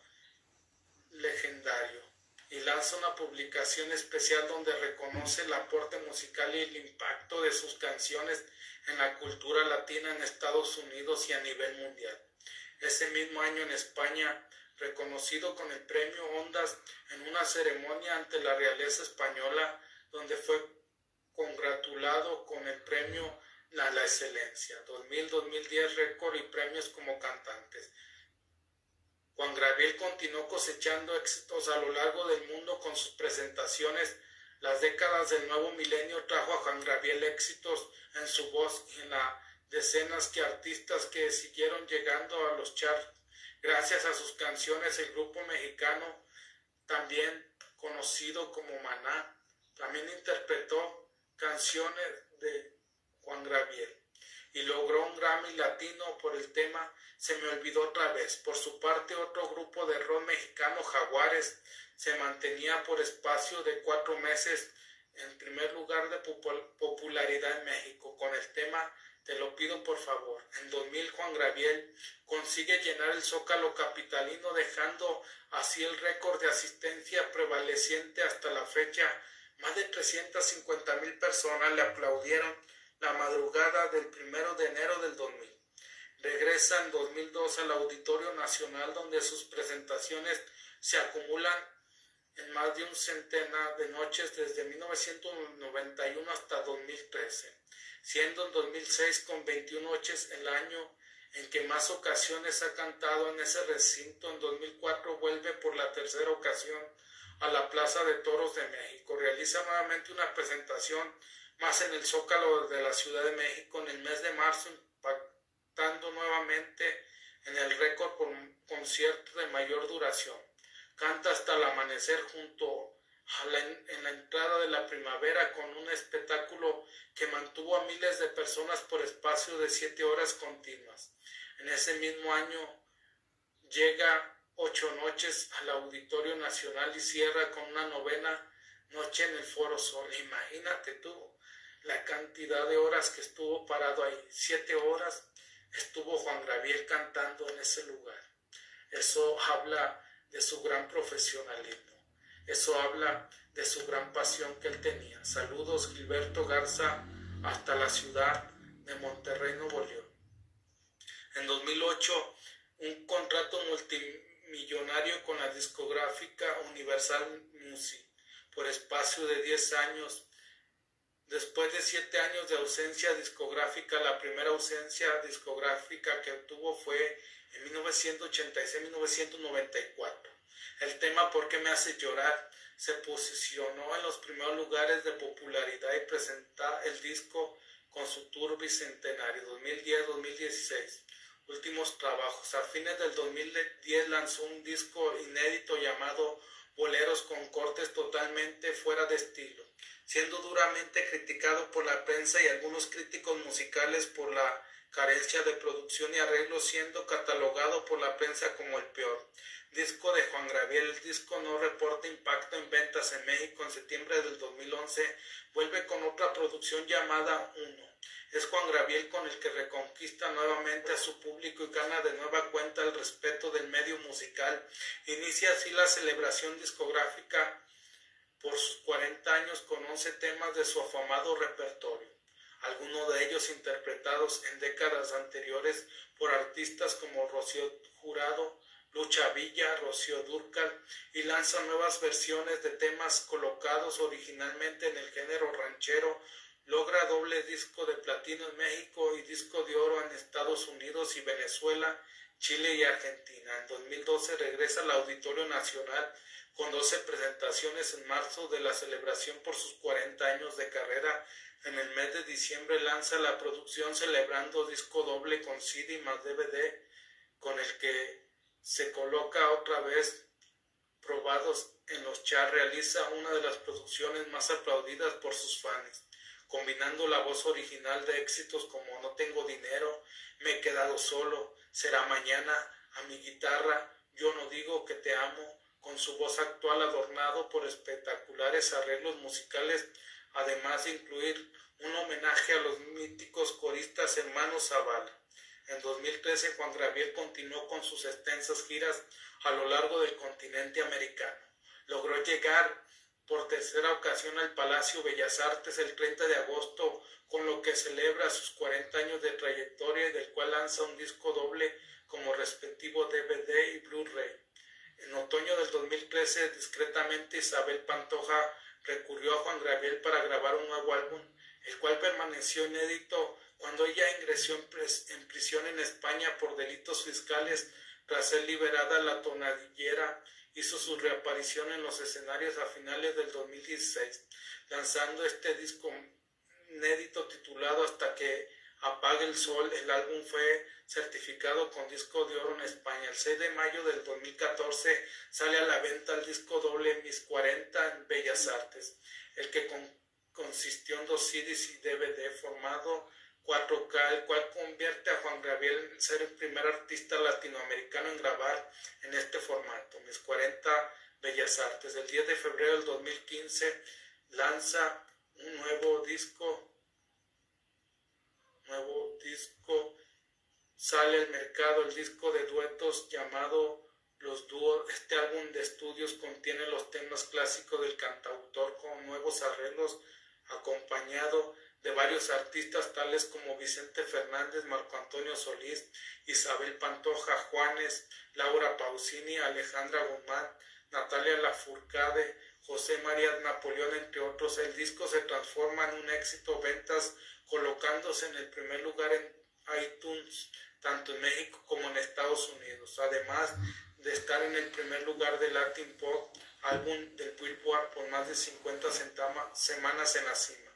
legendario y lanza una publicación especial donde reconoce el aporte musical y el impacto de sus canciones en la cultura latina en Estados Unidos y a nivel mundial. Ese mismo año en España, reconocido con el premio Ondas en una ceremonia ante la realeza española, donde fue congratulado con el premio La, la Excelencia, 2000-2010 récord y premios como cantantes. Juan Graviel continuó cosechando éxitos a lo largo del mundo con sus presentaciones. Las décadas del nuevo milenio trajo a Juan Graviel éxitos en su voz y en las decenas de artistas que siguieron llegando a los charts. Gracias a sus canciones, el grupo mexicano, también conocido como Maná, también interpretó canciones de Juan Graviel y logró un Grammy latino por el tema Se me olvidó otra vez. Por su parte, otro grupo de rock mexicano, Jaguares, se mantenía por espacio de cuatro meses en primer lugar de popularidad en México con el tema Te lo pido por favor. En 2000 Juan Graviel consigue llenar el zócalo capitalino dejando así el récord de asistencia prevaleciente hasta la fecha. Más de 350 mil personas le aplaudieron la madrugada del primero de enero del 2000. Regresa en 2002 al Auditorio Nacional donde sus presentaciones se acumulan en más de un centenar de noches desde 1991 hasta 2013, siendo en 2006 con 21 noches el año en que más ocasiones ha cantado en ese recinto. En 2004 vuelve por la tercera ocasión a la Plaza de Toros de México. Realiza nuevamente una presentación más en el Zócalo de la Ciudad de México en el mes de marzo, impactando nuevamente en el récord por un concierto de mayor duración. Canta hasta el amanecer junto a la, en la entrada de la primavera con un espectáculo que mantuvo a miles de personas por espacio de siete horas continuas. En ese mismo año llega ocho noches al Auditorio Nacional y cierra con una novena noche en el Foro Sol. Imagínate tú, la cantidad de horas que estuvo parado ahí. Siete horas estuvo Juan Gabriel cantando en ese lugar. Eso habla de su gran profesionalismo. Eso habla de su gran pasión que él tenía. Saludos Gilberto Garza hasta la ciudad de Monterrey, Nuevo León. En 2008, un contrato multimillonario con la discográfica Universal Music por espacio de 10 años Después de siete años de ausencia discográfica, la primera ausencia discográfica que tuvo fue en 1986-1994. El tema ¿Por qué me hace llorar? se posicionó en los primeros lugares de popularidad y presenta el disco con su tour bicentenario 2010-2016. Últimos trabajos. A fines del 2010 lanzó un disco inédito llamado Boleros con cortes totalmente fuera de estilo siendo duramente criticado por la prensa y algunos críticos musicales por la carencia de producción y arreglo, siendo catalogado por la prensa como el peor. Disco de Juan Gabriel, el disco no reporta impacto en ventas en México en septiembre del 2011, vuelve con otra producción llamada Uno. Es Juan Gabriel con el que reconquista nuevamente a su público y gana de nueva cuenta el respeto del medio musical. Inicia así la celebración discográfica por sus 40 años con 11 temas de su afamado repertorio, algunos de ellos interpretados en décadas anteriores por artistas como Rocío Jurado, Lucha Villa, Rocío Durcal, y lanza nuevas versiones de temas colocados originalmente en el género ranchero, logra doble disco de platino en México y disco de oro en Estados Unidos y Venezuela, Chile y Argentina. En 2012 regresa al Auditorio Nacional con 12 presentaciones en marzo de la celebración por sus 40 años de carrera. En el mes de diciembre lanza la producción celebrando disco doble con CD más DVD, con el que se coloca otra vez probados en los charts. Realiza una de las producciones más aplaudidas por sus fans, combinando la voz original de éxitos como No tengo dinero, Me he quedado solo, Será mañana, a mi guitarra, Yo no digo que te amo, con su voz actual adornado por espectaculares arreglos musicales, además de incluir un homenaje a los míticos coristas hermanos Zavala. En 2013 Juan Gabriel continuó con sus extensas giras a lo largo del continente americano. Logró llegar por tercera ocasión al Palacio Bellas Artes el 30 de agosto, con lo que celebra sus 40 años de trayectoria y del cual lanza un disco doble como respectivo DVD y Blu-ray. En otoño del 2013, discretamente Isabel Pantoja recurrió a Juan Gabriel para grabar un nuevo álbum, el cual permaneció inédito cuando ella ingresó en, prisión en España por delitos fiscales tras ser liberada la tonadillera hizo su reaparición en los escenarios a finales del 2016, lanzando este disco inédito titulado Hasta que apague el sol. El álbum fue certificado con disco de oro en España. El 6 de mayo del 2014 sale a la venta el disco doble Mis 40 en Bellas Artes, el que consistió en dos CDs y DVD formado 4K, el cual convierte a Juan Gabriel en ser el primer artista latinoamericano en grabar en este formato. Mis 40 Bellas Artes. El 10 de febrero del 2015 lanza un nuevo disco, nuevo disco sale al mercado el disco de duetos llamado Los Dúos. Este álbum de estudios contiene los temas clásicos del cantautor con nuevos arreglos acompañado de varios artistas tales como Vicente Fernández, Marco Antonio Solís, Isabel Pantoja, Juanes, Laura Pausini, Alejandra Guzmán, Natalia Lafourcade, José María Napoleón, entre otros. El disco se transforma en un éxito ventas, colocándose en el primer lugar en iTunes tanto en México como en Estados Unidos, además de estar en el primer lugar del Latin Pop álbum del Billboard por más de 50 semanas en la cima.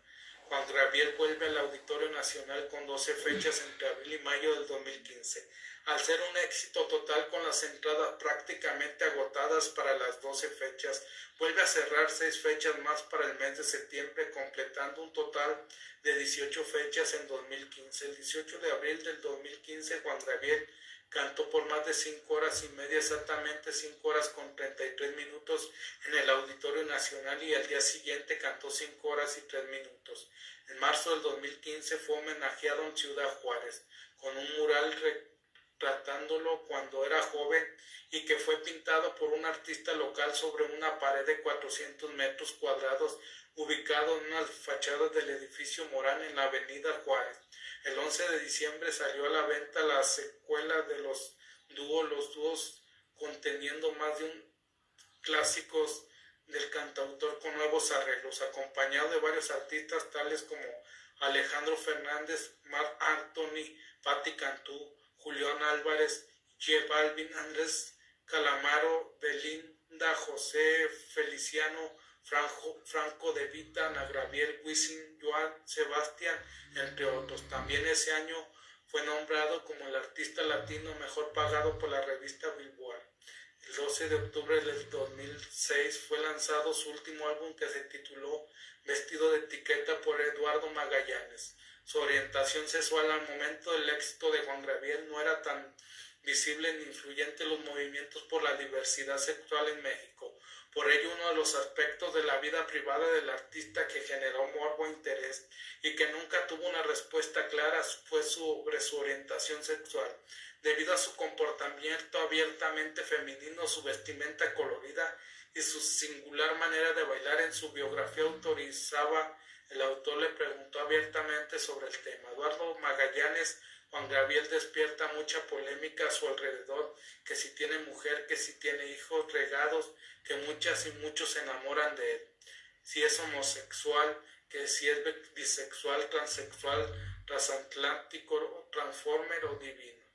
Juan Gabriel vuelve al Auditorio Nacional con 12 fechas entre abril y mayo del 2015. Al ser un éxito total con las entradas prácticamente agotadas para las 12 fechas, vuelve a cerrar 6 fechas más para el mes de septiembre, completando un total de 18 fechas en 2015. El 18 de abril del 2015, Juan Gabriel cantó por más de 5 horas y media, exactamente 5 horas con 33 minutos en el Auditorio Nacional y al día siguiente cantó 5 horas y 3 minutos. En marzo del 2015 fue homenajeado en Ciudad Juárez con un mural retratándolo cuando era joven y que fue pintado por un artista local sobre una pared de 400 metros cuadrados ubicado en una fachada del edificio Morán en la avenida Juárez. El 11 de diciembre salió a la venta la secuela de los dúos, los dúos conteniendo más de un clásicos del cantautor con nuevos arreglos, acompañado de varios artistas tales como Alejandro Fernández, Marc Anthony, Patti Cantú, Julián Álvarez, J Balvin, Andrés Calamaro, Belinda, José Feliciano, Franco, de Vita, Nagraviel, Wisin, Joan, Sebastián, entre otros. También ese año fue nombrado como el artista latino mejor pagado por la revista Billboard. El 12 de octubre del 2006 fue lanzado su último álbum que se tituló Vestido de etiqueta por Eduardo Magallanes. Su orientación sexual al momento del éxito de Juan Gabriel no era tan visible ni influyente en los movimientos por la diversidad sexual en México. Por ello, uno de los aspectos de la vida privada del artista que generó morbo e interés y que nunca tuvo una respuesta clara fue sobre su orientación sexual. Debido a su comportamiento abiertamente femenino, su vestimenta colorida y su singular manera de bailar en su biografía autorizaba, el autor le preguntó abiertamente sobre el tema. Eduardo Magallanes Juan Gabriel despierta mucha polémica a su alrededor, que si tiene mujer, que si tiene hijos regados, que muchas y muchos se enamoran de él. Si es homosexual, que si es bisexual, transexual, transatlántico, transformer o divino.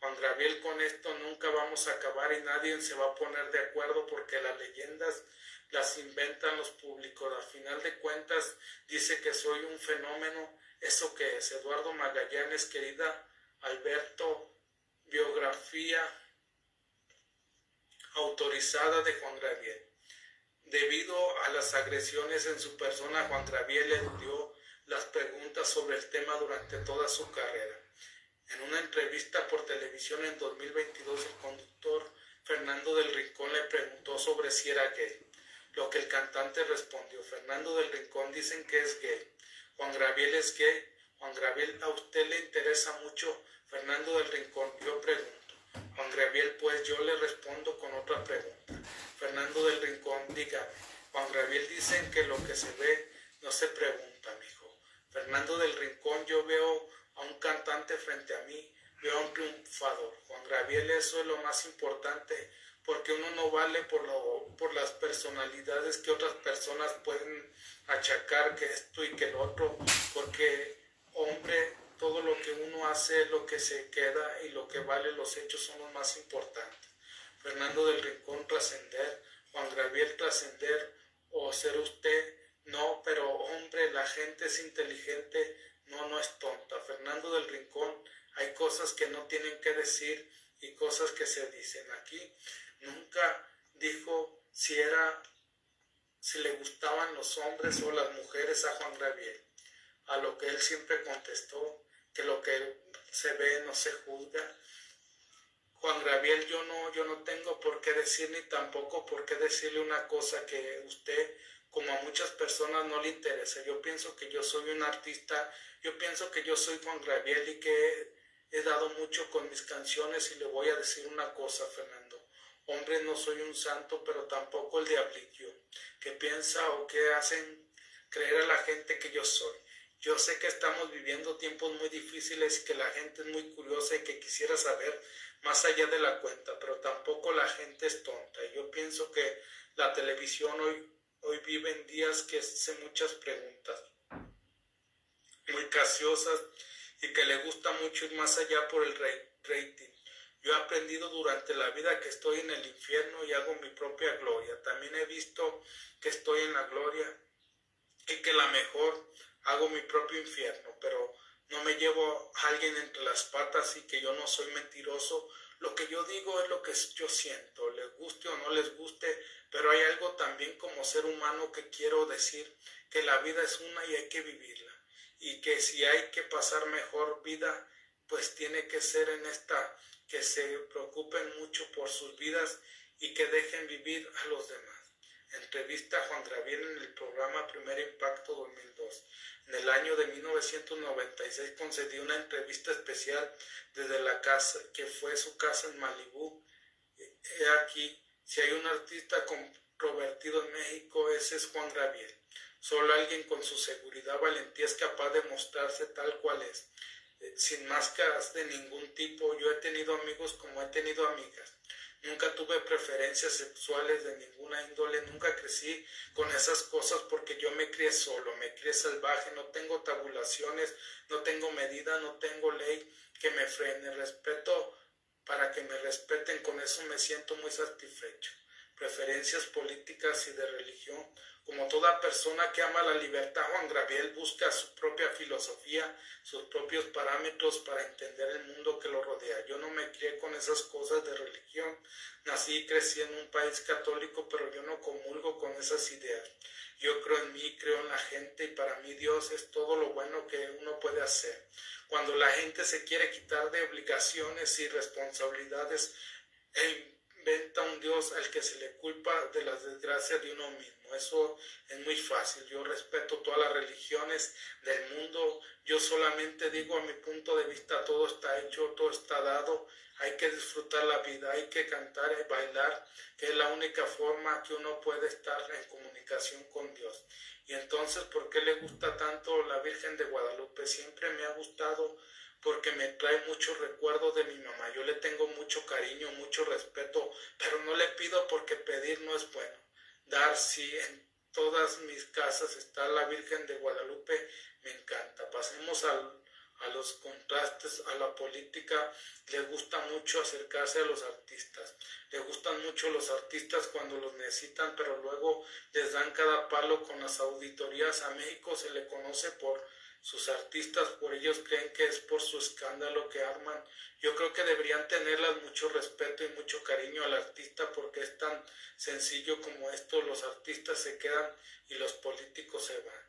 Juan Gabriel con esto nunca vamos a acabar y nadie se va a poner de acuerdo porque las leyendas las inventan los públicos. A final de cuentas dice que soy un fenómeno ¿Eso que es? Eduardo Magallanes, querida Alberto, biografía autorizada de Juan Graviel. Debido a las agresiones en su persona, Juan Graviel eludió las preguntas sobre el tema durante toda su carrera. En una entrevista por televisión en 2022, el conductor Fernando del Rincón le preguntó sobre si era gay, lo que el cantante respondió, Fernando del Rincón dicen que es gay. Juan Graviel es gay. Juan Graviel, ¿a usted le interesa mucho Fernando del Rincón? Yo pregunto. Juan Graviel, pues yo le respondo con otra pregunta. Fernando del Rincón, dígame. Juan Graviel dicen que lo que se ve no se pregunta, mijo. Fernando del Rincón, yo veo a un cantante frente a mí, veo a un triunfador. Juan Graviel, eso es lo más importante, porque uno no vale por, lo, por las personalidades que otras personas pueden achacar que esto y que el otro, porque hombre, todo lo que uno hace es lo que se queda y lo que vale los hechos son los más importantes. Fernando del Rincón trascender, Juan Gabriel trascender o ser usted, no, pero hombre, la gente es inteligente, no, no es tonta. Fernando del Rincón, hay cosas que no tienen que decir y cosas que se dicen aquí. Nunca dijo si era si le gustaban los hombres o las mujeres a Juan Gabriel, a lo que él siempre contestó, que lo que se ve no se juzga. Juan Gabriel, yo no, yo no tengo por qué decir ni tampoco por qué decirle una cosa que usted, como a muchas personas, no le interesa. Yo pienso que yo soy un artista, yo pienso que yo soy Juan Gabriel y que he dado mucho con mis canciones y le voy a decir una cosa, Fernando. Hombre, no soy un santo, pero tampoco el diablillo, que piensa o que hacen creer a la gente que yo soy. Yo sé que estamos viviendo tiempos muy difíciles y que la gente es muy curiosa y que quisiera saber más allá de la cuenta, pero tampoco la gente es tonta. Yo pienso que la televisión hoy, hoy vive en días que hace muchas preguntas muy casiosas y que le gusta mucho ir más allá por el rating. Yo he aprendido durante la vida que estoy en el infierno y hago mi propia gloria. También he visto que estoy en la gloria y que la mejor hago mi propio infierno, pero no me llevo a alguien entre las patas y que yo no soy mentiroso. Lo que yo digo es lo que yo siento, les guste o no les guste, pero hay algo también como ser humano que quiero decir, que la vida es una y hay que vivirla, y que si hay que pasar mejor vida, pues tiene que ser en esta que se preocupen mucho por sus vidas y que dejen vivir a los demás. Entrevista a Juan Graviel en el programa Primer Impacto 2002. En el año de 1996 concedió una entrevista especial desde la casa, que fue su casa en Malibú. He aquí, si hay un artista controvertido en México, ese es Juan Graviel. Solo alguien con su seguridad, valentía es capaz de mostrarse tal cual es sin máscaras de ningún tipo. Yo he tenido amigos como he tenido amigas. Nunca tuve preferencias sexuales de ninguna índole, nunca crecí con esas cosas porque yo me crié solo, me crié salvaje, no tengo tabulaciones, no tengo medida, no tengo ley que me frene. Respeto para que me respeten, con eso me siento muy satisfecho. Preferencias políticas y de religión. Como toda persona que ama la libertad, Juan Gabriel busca su propia filosofía, sus propios parámetros para entender el mundo que lo rodea. Yo no me crié con esas cosas de religión. Nací y crecí en un país católico, pero yo no comulgo con esas ideas. Yo creo en mí, creo en la gente y para mí Dios es todo lo bueno que uno puede hacer. Cuando la gente se quiere quitar de obligaciones y responsabilidades, inventa un Dios al que se le culpa de las desgracias de uno mismo. Eso es muy fácil. Yo respeto todas las religiones del mundo. Yo solamente digo a mi punto de vista, todo está hecho, todo está dado. Hay que disfrutar la vida, hay que cantar y bailar, que es la única forma que uno puede estar en comunicación con Dios. Y entonces, ¿por qué le gusta tanto la Virgen de Guadalupe? Siempre me ha gustado porque me trae muchos recuerdos de mi mamá. Yo le tengo mucho cariño, mucho respeto, pero no le pido porque pedir no es bueno. Dar sí, en todas mis casas está la Virgen de Guadalupe, me encanta. Pasemos al a los contrastes, a la política, le gusta mucho acercarse a los artistas. Le gustan mucho los artistas cuando los necesitan, pero luego les dan cada palo con las auditorías. A México se le conoce por sus artistas, por ellos creen que es por su escándalo que arman. Yo creo que deberían tenerlas mucho respeto y mucho cariño al artista porque es tan sencillo como esto, los artistas se quedan y los políticos se van.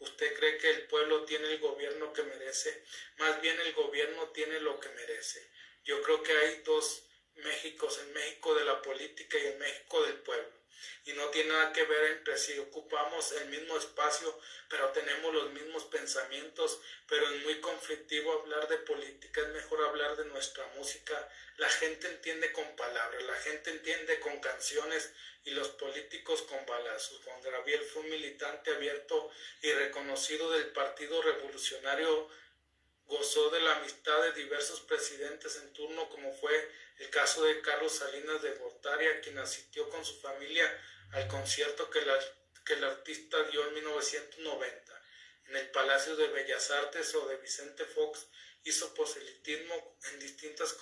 ¿Usted cree que el pueblo tiene el gobierno que merece? Más bien el gobierno tiene lo que merece. Yo creo que hay dos Méxicos, el México de la política y el México del pueblo. Y no tiene nada que ver entre si ocupamos el mismo espacio, pero tenemos los mismos pensamientos, pero es muy conflictivo hablar de política, es mejor hablar de nuestra música. La gente entiende con palabras, la gente entiende con canciones, y los políticos con balazos. Juan Gabriel fue un militante abierto y reconocido del Partido Revolucionario, gozó de la amistad de diversos presidentes en turno, como fue el caso de Carlos Salinas de Gortari, quien asistió con su familia al concierto que, que el artista dio en 1990 en el Palacio de Bellas Artes o de Vicente Fox hizo proselitismo en distintas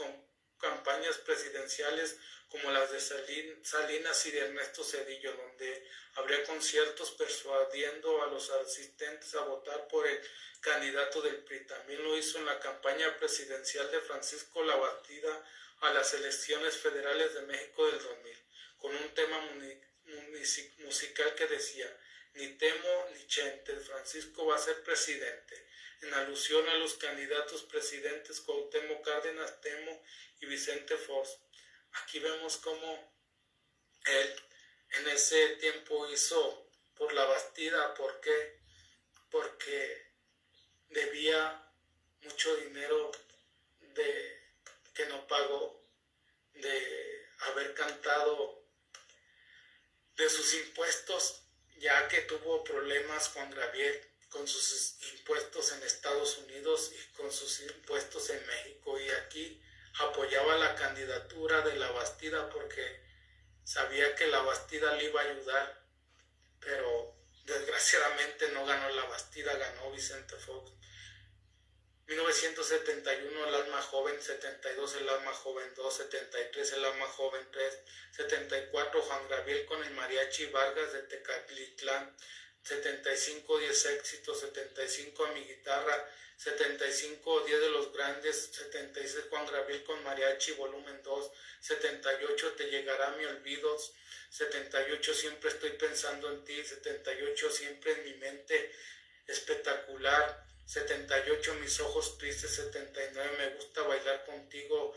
campañas presidenciales como las de Salinas y de Ernesto Cedillo, donde habría conciertos persuadiendo a los asistentes a votar por el candidato del PRI. También lo hizo en la campaña presidencial de Francisco Labastida a las elecciones federales de México del 2000, con un tema musical que decía, ni temo ni chente, Francisco va a ser presidente, en alusión a los candidatos presidentes Cuauhtémoc Cárdenas Temo y Vicente Fox. Aquí vemos cómo él en ese tiempo hizo por la Bastida, ¿por qué? Porque debía mucho dinero de que no pagó, de haber cantado de sus impuestos, ya que tuvo problemas Juan Gabriel con sus impuestos en Estados Unidos y con sus impuestos en México y aquí apoyaba la candidatura de la Bastida porque sabía que la Bastida le iba a ayudar, pero desgraciadamente no ganó la Bastida, ganó Vicente Fox. 1971 el alma joven, 72 el alma joven 2, 73 el alma joven 3, 74 Juan Gabriel con el mariachi Vargas de Tecalitlán, 75 10 éxitos, 75 a mi guitarra, 75 10 de los grandes, 76 Juan Gabriel con mariachi volumen 2, 78 te llegará mi olvido, 78 siempre estoy pensando en ti, 78 siempre en mi mente espectacular, 78 mis ojos tristes, 79 me gusta bailar contigo,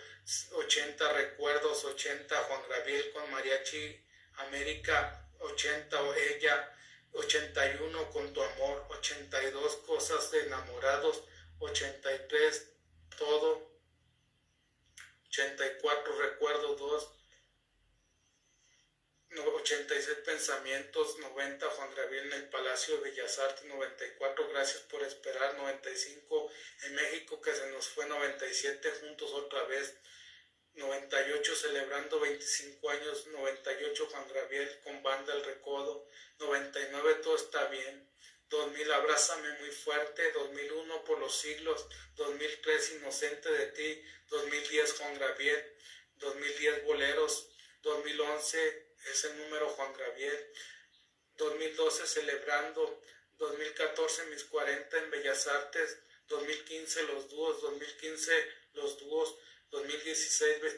80 recuerdos, 80 Juan Gabriel con mariachi América, 80 o ella, 81 con tu amor, 82 cosas de enamorados, 83 todo, 84 recuerdo 2, 86 pensamientos, 90 Juan Gabriel en el Palacio de Bellas Artes, 94 gracias por esperar, 95 en México que se nos fue, 97 juntos otra vez, 98 celebrando 25 años, 98 Juan Gabriel con banda El Recodo, 99 todo está bien, 2000 abrázame muy fuerte, 2001 por los siglos, 2003 inocente de ti, 2010 Juan Gabriel, 2010 boleros, 2011 es el número Juan Gabriel. 2012 celebrando, 2014 mis 40 en Bellas Artes, 2015 los dúos, 2015 los dúos, 2016